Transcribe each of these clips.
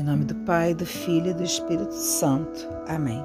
Em nome do Pai, do Filho e do Espírito Santo. Amém.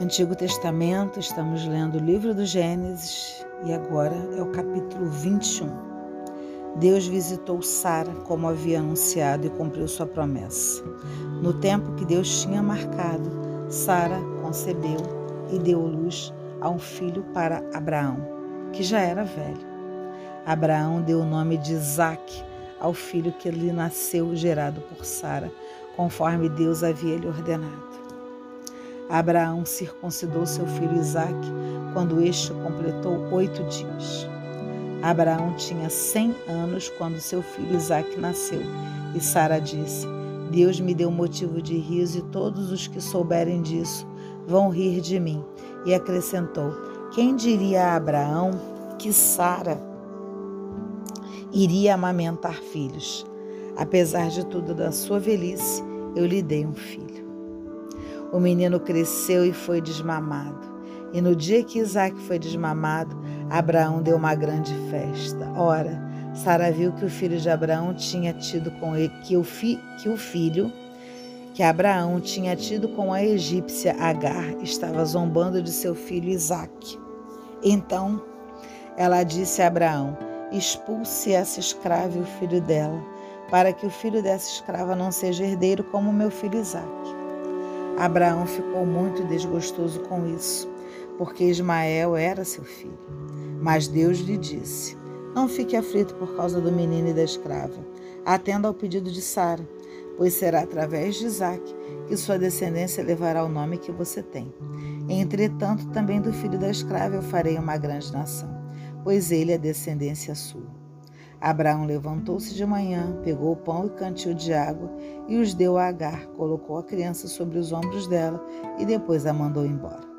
Antigo Testamento, estamos lendo o livro do Gênesis e agora é o capítulo 21. Deus visitou Sara como havia anunciado e cumpriu sua promessa. No tempo que Deus tinha marcado, Sara concebeu e deu luz a um filho para Abraão, que já era velho. Abraão deu o nome de Isaque ao filho que lhe nasceu gerado por Sara, conforme Deus havia lhe ordenado. Abraão circuncidou seu filho Isaque quando este completou oito dias. Abraão tinha cem anos quando seu filho Isaque nasceu, e Sara disse: Deus me deu motivo de riso e todos os que souberem disso vão rir de mim. E acrescentou: Quem diria a Abraão que Sara iria amamentar filhos. Apesar de tudo da sua velhice, eu lhe dei um filho. O menino cresceu e foi desmamado. E no dia que Isaac foi desmamado, Abraão deu uma grande festa. Ora, Sara viu que o filho de Abraão tinha tido com ele, que o, fi, que o filho que Abraão tinha tido com a egípcia Agar estava zombando de seu filho Isaque. Então ela disse a Abraão: expulse essa escrava e o filho dela, para que o filho dessa escrava não seja herdeiro como meu filho Isaque. Abraão ficou muito desgostoso com isso, porque Ismael era seu filho. Mas Deus lhe disse: Não fique aflito por causa do menino e da escrava. Atenda ao pedido de Sara, pois será através de Isaque que sua descendência levará o nome que você tem. Entretanto, também do filho da escrava eu farei uma grande nação pois ele é descendência sua. Abraão levantou-se de manhã, pegou o pão e cantil de água e os deu a Agar, colocou a criança sobre os ombros dela e depois a mandou embora.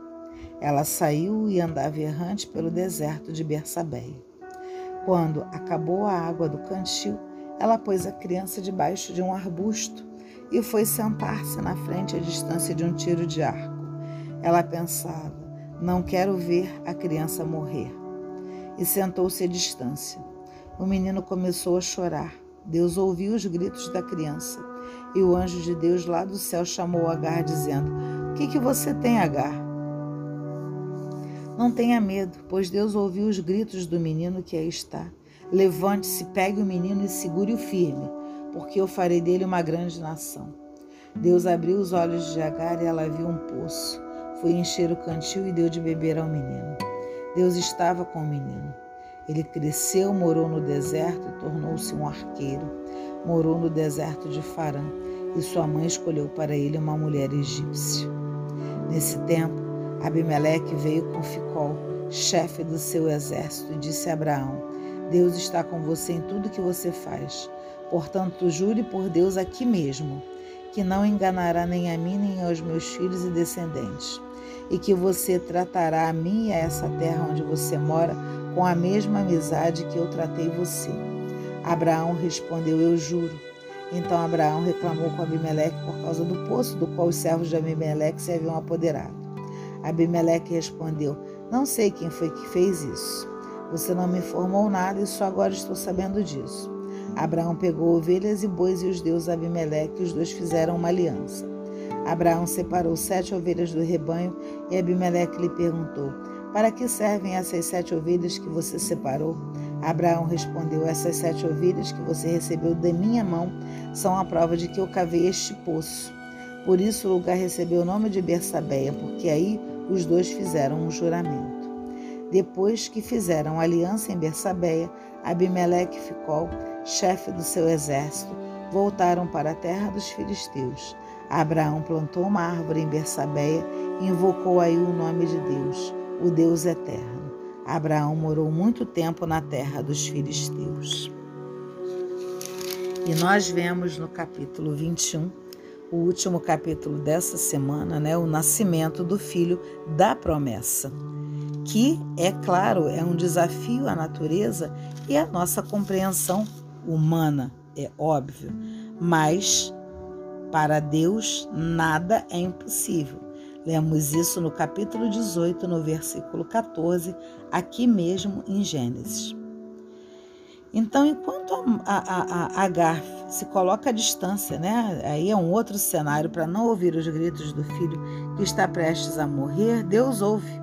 Ela saiu e andava errante pelo deserto de Bersabeia. Quando acabou a água do cantil, ela pôs a criança debaixo de um arbusto e foi sentar-se na frente à distância de um tiro de arco. Ela pensava: não quero ver a criança morrer e sentou-se à distância. O menino começou a chorar. Deus ouviu os gritos da criança. E o anjo de Deus lá do céu chamou Agar, dizendo: O que, que você tem, Agar? Não tenha medo, pois Deus ouviu os gritos do menino que aí está. Levante-se, pegue o menino e segure-o firme, porque eu farei dele uma grande nação. Deus abriu os olhos de Agar e ela viu um poço. Foi encher o cantil e deu de beber ao menino. Deus estava com o menino. Ele cresceu, morou no deserto e tornou-se um arqueiro. Morou no deserto de Farã e sua mãe escolheu para ele uma mulher egípcia. Nesse tempo, Abimeleque veio com Ficol, chefe do seu exército, e disse a Abraão: Deus está com você em tudo que você faz. Portanto, jure por Deus aqui mesmo, que não enganará nem a mim nem aos meus filhos e descendentes e que você tratará a mim e a essa terra onde você mora com a mesma amizade que eu tratei você. Abraão respondeu: Eu juro. Então Abraão reclamou com Abimeleque por causa do poço do qual os servos de Abimeleque se haviam apoderado. Abimeleque respondeu: Não sei quem foi que fez isso. Você não me informou nada e só agora estou sabendo disso. Abraão pegou ovelhas e bois e os deu a Abimeleque e os dois fizeram uma aliança. Abraão separou sete ovelhas do rebanho e Abimeleque lhe perguntou: Para que servem essas sete ovelhas que você separou? Abraão respondeu: Essas sete ovelhas que você recebeu da minha mão são a prova de que eu cavei este poço. Por isso o lugar recebeu o nome de Bersabeia, porque aí os dois fizeram um juramento. Depois que fizeram aliança em Bersabeia, Abimeleque ficou chefe do seu exército, voltaram para a terra dos filisteus. Abraão plantou uma árvore em Bersabeia e invocou aí o nome de Deus, o Deus eterno. Abraão morou muito tempo na terra dos filisteus. E nós vemos no capítulo 21, o último capítulo dessa semana, né, o nascimento do filho da promessa, que, é claro, é um desafio à natureza e à nossa compreensão humana, é óbvio, mas para Deus, nada é impossível. Lemos isso no capítulo 18, no versículo 14, aqui mesmo em Gênesis. Então, enquanto a, a, a Agar se coloca à distância, né? Aí é um outro cenário para não ouvir os gritos do filho que está prestes a morrer, Deus ouve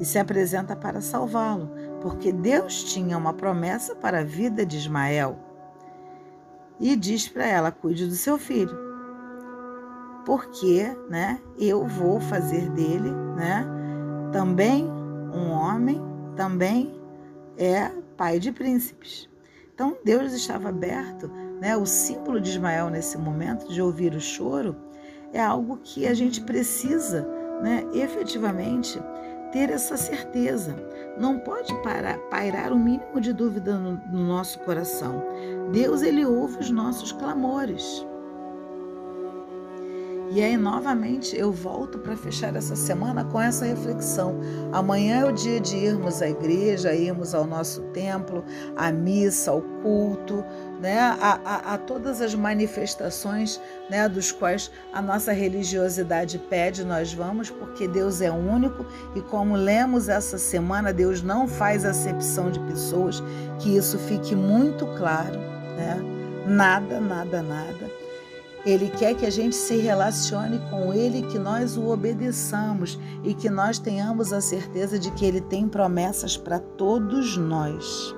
e se apresenta para salvá-lo, porque Deus tinha uma promessa para a vida de Ismael. E diz para ela: cuide do seu filho, porque, né? Eu vou fazer dele, né? Também um homem, também é pai de príncipes. Então Deus estava aberto, né? O símbolo de Ismael nesse momento de ouvir o choro é algo que a gente precisa, né? Efetivamente ter essa certeza. Não pode parar, pairar o um mínimo de dúvida no, no nosso coração. Deus, ele ouve os nossos clamores. E aí, novamente, eu volto para fechar essa semana com essa reflexão. Amanhã é o dia de irmos à igreja, irmos ao nosso templo, à missa, ao culto, né? a, a, a todas as manifestações né? dos quais a nossa religiosidade pede, nós vamos, porque Deus é único e, como lemos essa semana, Deus não faz acepção de pessoas, que isso fique muito claro. Né? Nada, nada, nada. Ele quer que a gente se relacione com Ele, que nós o obedeçamos e que nós tenhamos a certeza de que Ele tem promessas para todos nós.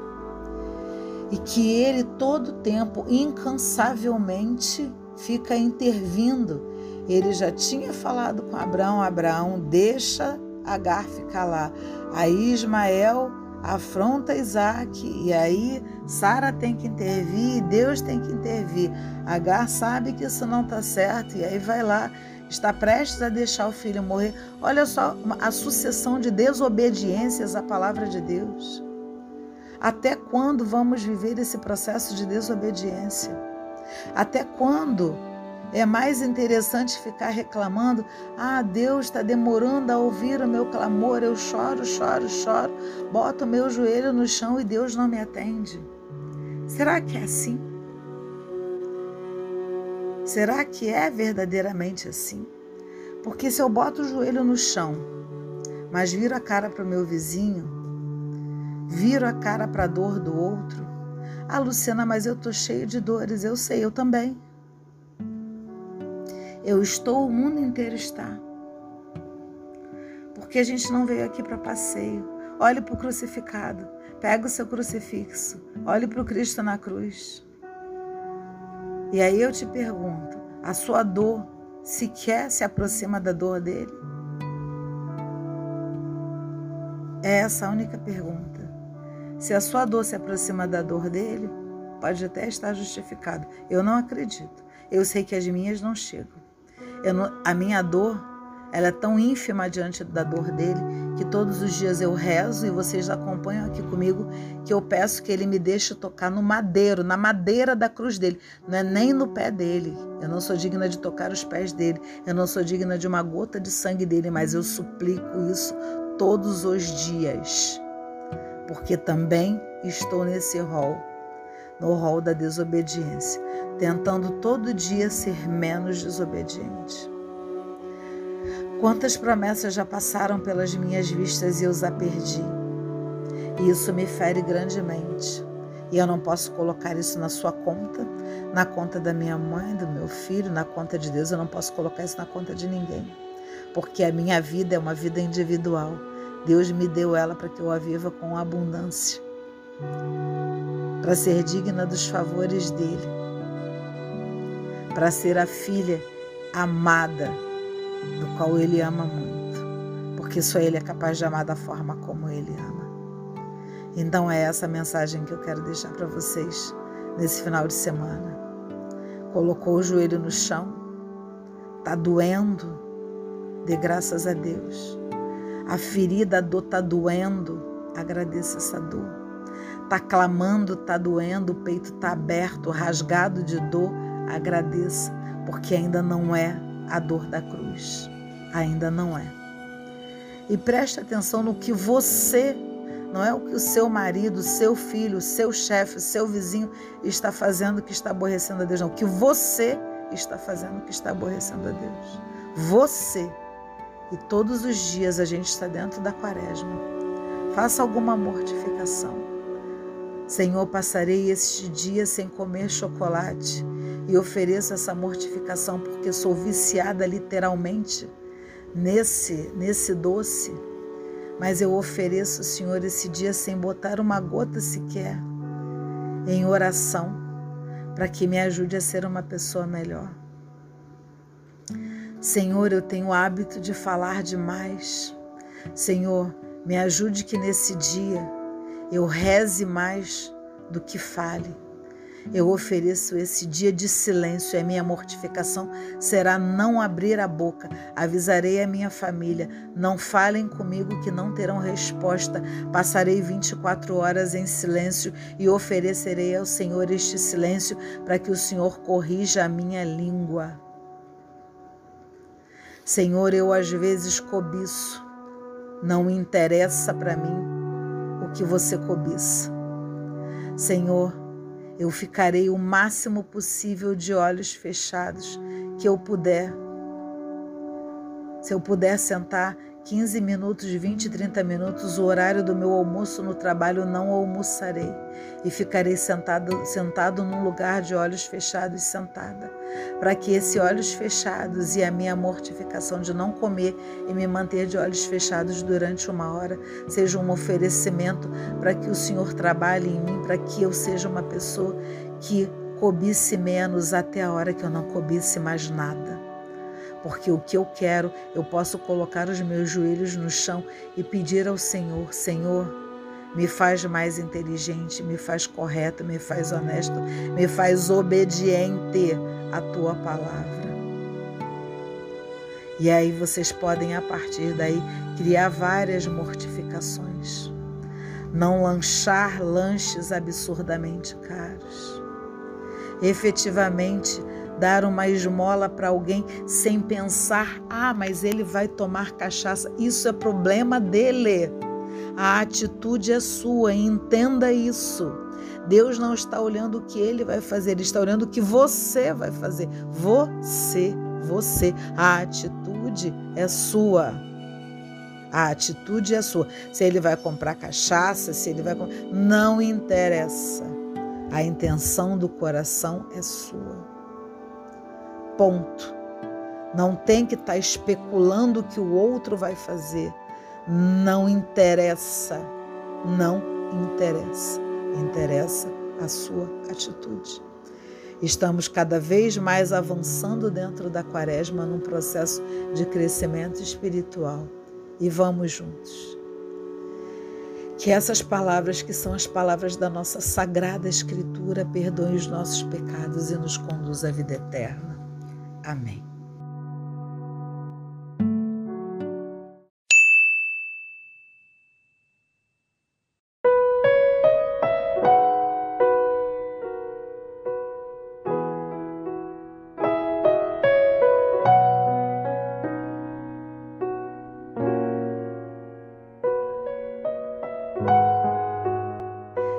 E que Ele, todo tempo, incansavelmente, fica intervindo. Ele já tinha falado com Abraão: Abraão, deixa Agar ficar lá. Aí Ismael afronta Isaac, e aí Sara tem que intervir, Deus tem que intervir. Agar sabe que isso não está certo, e aí vai lá, está prestes a deixar o filho morrer. Olha só a sucessão de desobediências à palavra de Deus. Até quando vamos viver esse processo de desobediência? Até quando? É mais interessante ficar reclamando: ah, Deus está demorando a ouvir o meu clamor, eu choro, choro, choro, boto meu joelho no chão e Deus não me atende. Será que é assim? Será que é verdadeiramente assim? Porque se eu boto o joelho no chão, mas viro a cara para o meu vizinho, viro a cara para a dor do outro, ah, Luciana, mas eu estou cheio de dores, eu sei, eu também. Eu estou, o mundo inteiro está. Porque a gente não veio aqui para passeio. Olhe para o crucificado. Pega o seu crucifixo. Olhe para o Cristo na cruz. E aí eu te pergunto: a sua dor sequer se aproxima da dor dele? É essa a única pergunta. Se a sua dor se aproxima da dor dele, pode até estar justificado. Eu não acredito. Eu sei que as minhas não chegam. Não, a minha dor ela é tão ínfima diante da dor dele que todos os dias eu rezo e vocês acompanham aqui comigo que eu peço que ele me deixe tocar no madeiro, na madeira da cruz dele, não é nem no pé dele. Eu não sou digna de tocar os pés dele, eu não sou digna de uma gota de sangue dele, mas eu suplico isso todos os dias, porque também estou nesse rol, no rol da desobediência tentando todo dia ser menos desobediente. Quantas promessas já passaram pelas minhas vistas e eu as perdi. E isso me fere grandemente. E eu não posso colocar isso na sua conta, na conta da minha mãe, do meu filho, na conta de Deus. Eu não posso colocar isso na conta de ninguém. Porque a minha vida é uma vida individual. Deus me deu ela para que eu a viva com abundância. Para ser digna dos favores dele para ser a filha amada, do qual ele ama muito, porque só ele é capaz de amar da forma como ele ama. Então é essa mensagem que eu quero deixar para vocês nesse final de semana. Colocou o joelho no chão, tá doendo, dê graças a Deus. A ferida, a dor tá doendo, agradeça essa dor. Tá clamando, tá doendo, o peito tá aberto, rasgado de dor, agradeça, porque ainda não é a dor da cruz. Ainda não é. E preste atenção no que você, não é o que o seu marido, seu filho, seu chefe, seu vizinho está fazendo que está aborrecendo a Deus, não. O que você está fazendo que está aborrecendo a Deus. Você. E todos os dias a gente está dentro da quaresma. Faça alguma mortificação Senhor, passarei este dia sem comer chocolate e ofereço essa mortificação porque sou viciada literalmente nesse nesse doce. Mas eu ofereço, Senhor, esse dia sem botar uma gota sequer em oração para que me ajude a ser uma pessoa melhor. Senhor, eu tenho o hábito de falar demais. Senhor, me ajude que nesse dia eu reze mais do que fale. Eu ofereço esse dia de silêncio a minha mortificação será não abrir a boca. Avisarei a minha família: não falem comigo que não terão resposta. Passarei 24 horas em silêncio e oferecerei ao Senhor este silêncio para que o Senhor corrija a minha língua. Senhor, eu às vezes cobiço, não interessa para mim que você cobiça. Senhor, eu ficarei o máximo possível de olhos fechados que eu puder. Se eu puder sentar 15 minutos, 20, 30 minutos, o horário do meu almoço no trabalho não almoçarei. E ficarei sentado, sentado num lugar de olhos fechados sentada, para que esse olhos fechados e a minha mortificação de não comer e me manter de olhos fechados durante uma hora seja um oferecimento para que o Senhor trabalhe em mim, para que eu seja uma pessoa que cobice menos até a hora que eu não cobice mais nada porque o que eu quero, eu posso colocar os meus joelhos no chão e pedir ao Senhor: Senhor, me faz mais inteligente, me faz correto, me faz honesto, me faz obediente à tua palavra. E aí vocês podem, a partir daí, criar várias mortificações. Não lanchar lanches absurdamente caros. Efetivamente, dar uma esmola para alguém sem pensar, ah, mas ele vai tomar cachaça. Isso é problema dele. A atitude é sua, entenda isso. Deus não está olhando o que ele vai fazer, ele está olhando o que você vai fazer. Você, você. A atitude é sua. A atitude é sua. Se ele vai comprar cachaça, se ele vai. Não interessa. A intenção do coração é sua. Ponto. Não tem que estar tá especulando o que o outro vai fazer. Não interessa. Não interessa. Interessa a sua atitude. Estamos cada vez mais avançando dentro da quaresma num processo de crescimento espiritual. E vamos juntos. Que essas palavras, que são as palavras da nossa sagrada Escritura, perdoem os nossos pecados e nos conduz à vida eterna. Amém.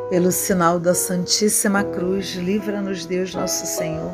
Pelo sinal da Santíssima Cruz, livra-nos Deus nosso Senhor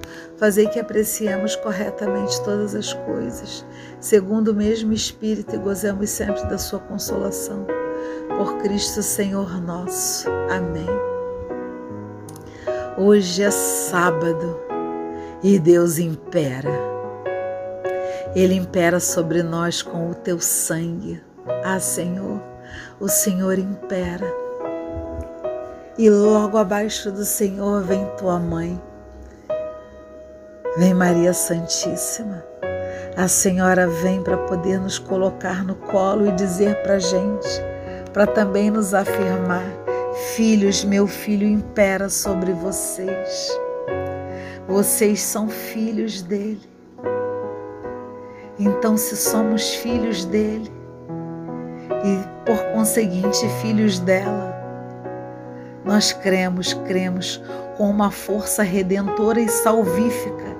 fazei que apreciemos corretamente todas as coisas, segundo o mesmo Espírito e gozemos sempre da sua consolação. Por Cristo Senhor nosso. Amém. Hoje é sábado e Deus impera. Ele impera sobre nós com o teu sangue. Ah, Senhor, o Senhor impera e logo abaixo do Senhor vem tua mãe. Vem Maria Santíssima. A Senhora vem para poder nos colocar no colo e dizer para a gente, para também nos afirmar: Filhos, meu filho impera sobre vocês. Vocês são filhos dele. Então, se somos filhos dele e, por conseguinte, filhos dela, nós cremos, cremos com uma força redentora e salvífica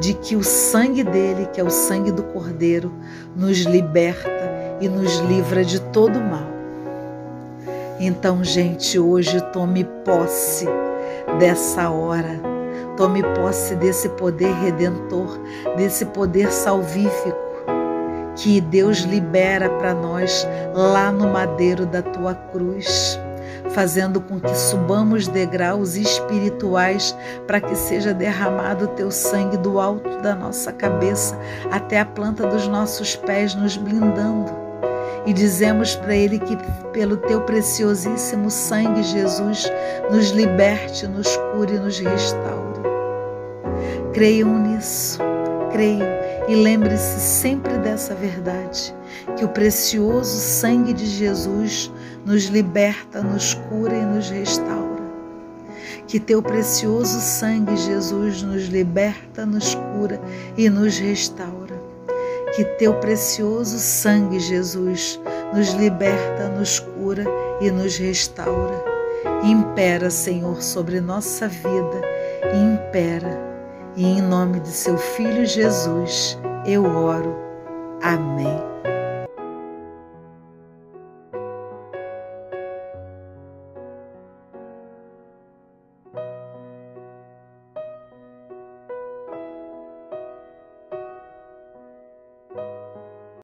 de que o sangue dele, que é o sangue do Cordeiro, nos liberta e nos livra de todo mal. Então, gente, hoje tome posse dessa hora, tome posse desse poder redentor, desse poder salvífico que Deus libera para nós lá no madeiro da tua cruz fazendo com que subamos degraus espirituais para que seja derramado o teu sangue do alto da nossa cabeça até a planta dos nossos pés, nos blindando. E dizemos para Ele que, pelo teu preciosíssimo sangue, Jesus, nos liberte, nos cure e nos restaure. Creiam nisso, creiam e lembre-se sempre dessa verdade, que o precioso sangue de Jesus nos liberta, nos cura e nos restaura. Que teu precioso sangue, Jesus, nos liberta, nos cura e nos restaura. Que teu precioso sangue, Jesus, nos liberta, nos cura e nos restaura. Impera, Senhor, sobre nossa vida, impera. E em nome de seu Filho Jesus, eu oro. Amém.